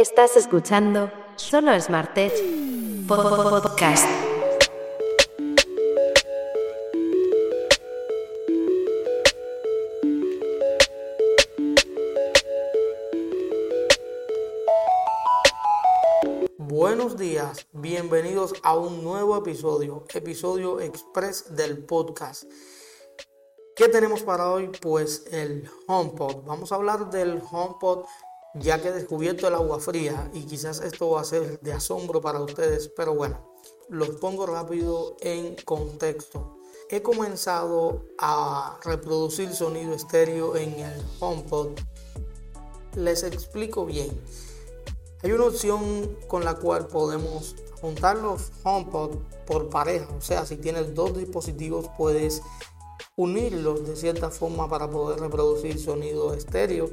Estás escuchando Solo Smart Tech Podcast. Buenos días, bienvenidos a un nuevo episodio, episodio express del podcast. ¿Qué tenemos para hoy? Pues el HomePod. Vamos a hablar del HomePod ya que he descubierto el agua fría y quizás esto va a ser de asombro para ustedes, pero bueno, los pongo rápido en contexto. He comenzado a reproducir sonido estéreo en el HomePod. Les explico bien. Hay una opción con la cual podemos juntar los HomePod por pareja, o sea, si tienes dos dispositivos puedes unirlos de cierta forma para poder reproducir sonido estéreo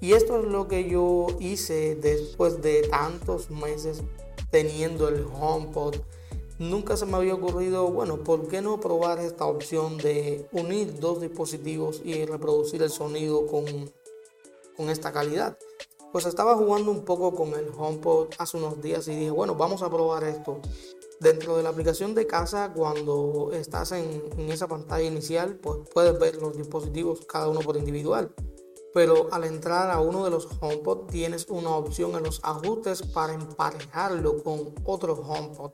y esto es lo que yo hice después de tantos meses teniendo el HomePod. Nunca se me había ocurrido, bueno, ¿por qué no probar esta opción de unir dos dispositivos y reproducir el sonido con, con esta calidad? Pues estaba jugando un poco con el HomePod hace unos días y dije, bueno, vamos a probar esto. Dentro de la aplicación de casa, cuando estás en, en esa pantalla inicial, pues puedes ver los dispositivos cada uno por individual pero al entrar a uno de los HomePod tienes una opción en los ajustes para emparejarlo con otro HomePod.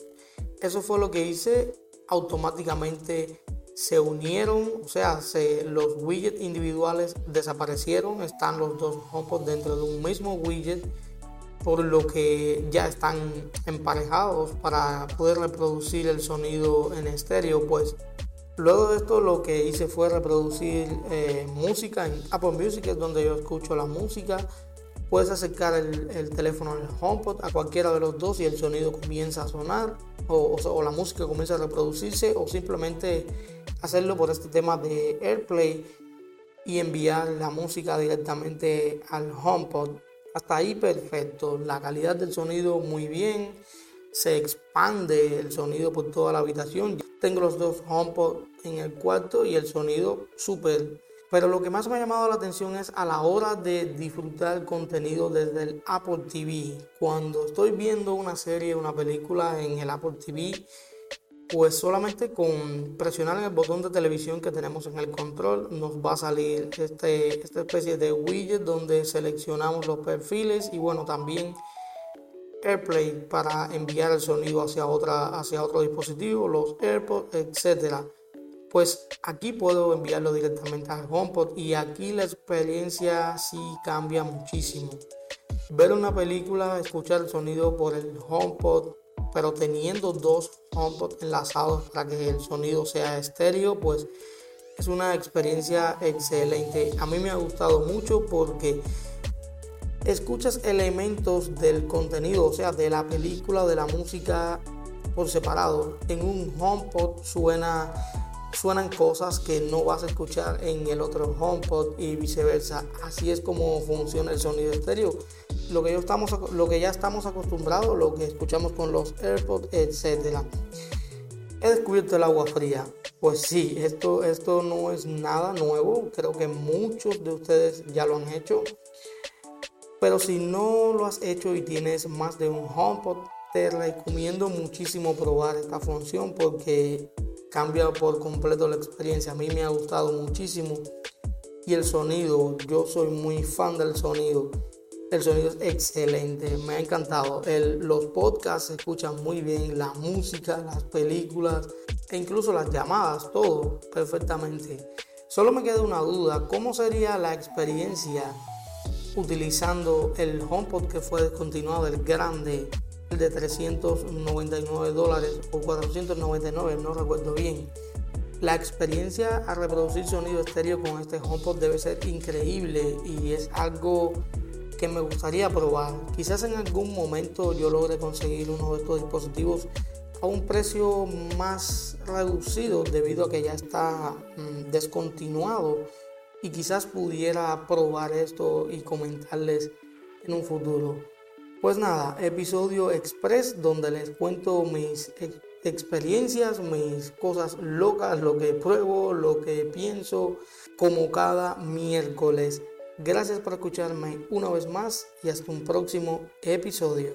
Eso fue lo que hice, automáticamente se unieron, o sea, los widgets individuales desaparecieron, están los dos HomePod dentro de un mismo widget, por lo que ya están emparejados para poder reproducir el sonido en estéreo, pues Luego de esto lo que hice fue reproducir eh, música en Apple Music, es donde yo escucho la música. Puedes acercar el, teléfono al HomePod a cualquiera de los dos y el sonido comienza a sonar o, o, la música comienza a reproducirse o simplemente hacerlo por este tema de AirPlay y enviar la música directamente al HomePod. Hasta ahí perfecto, la calidad del sonido muy bien, se expande el sonido por toda la habitación. Tengo los dos HomePod en el cuarto y el sonido súper. Pero lo que más me ha llamado la atención es a la hora de disfrutar contenido desde el Apple TV. Cuando estoy viendo una serie, una película en el Apple TV, pues solamente con presionar el botón de televisión que tenemos en el control nos va a salir este, esta especie de widget donde seleccionamos los perfiles y bueno también AirPlay para enviar el sonido hacia, otra, hacia otro dispositivo, los AirPods, etc. Pues aquí puedo enviarlo directamente al HomePod y aquí la experiencia sí cambia muchísimo. Ver una película, escuchar el sonido por el HomePod, pero teniendo dos HomePod enlazados para que el sonido sea estéreo, pues es una experiencia excelente. A mí me ha gustado mucho porque escuchas elementos del contenido, o sea, de la película, de la música por separado. En un HomePod suena, suenan cosas que no vas a escuchar en el otro HomePod y viceversa. Así es como funciona el sonido estéreo. Lo que, estamos, lo que ya estamos acostumbrados, lo que escuchamos con los AirPods, etc. He descubierto el agua fría. Pues sí, esto, esto no es nada nuevo. Creo que muchos de ustedes ya lo han hecho. Pero si no lo has hecho y tienes más de un HomePod, te recomiendo muchísimo probar esta función porque cambia por completo la experiencia. A mí me ha gustado muchísimo. Y el sonido, yo soy muy fan del sonido. El sonido es excelente, me ha encantado. los podcasts se escuchan muy bien, la música, las películas e incluso las llamadas, todo perfectamente. Solo me queda una duda, ¿cómo sería la experiencia utilizando el HomePod que fue descontinuado, el grande, el de 399 dólares o 499, no recuerdo bien. La experiencia a reproducir sonido estéreo con este HomePod debe ser increíble y es algo que me gustaría probar. Quizás en algún momento yo logre conseguir uno de estos dispositivos a un precio más reducido debido a que ya está mm, descontinuado y quizás pudiera probar esto y comentarles en un futuro. Pues nada, episodio express donde les cuento mis experiencias, mis cosas locas, lo que pruebo, lo que pienso, como cada miércoles. Gracias por escucharme una vez más y hasta un próximo episodio.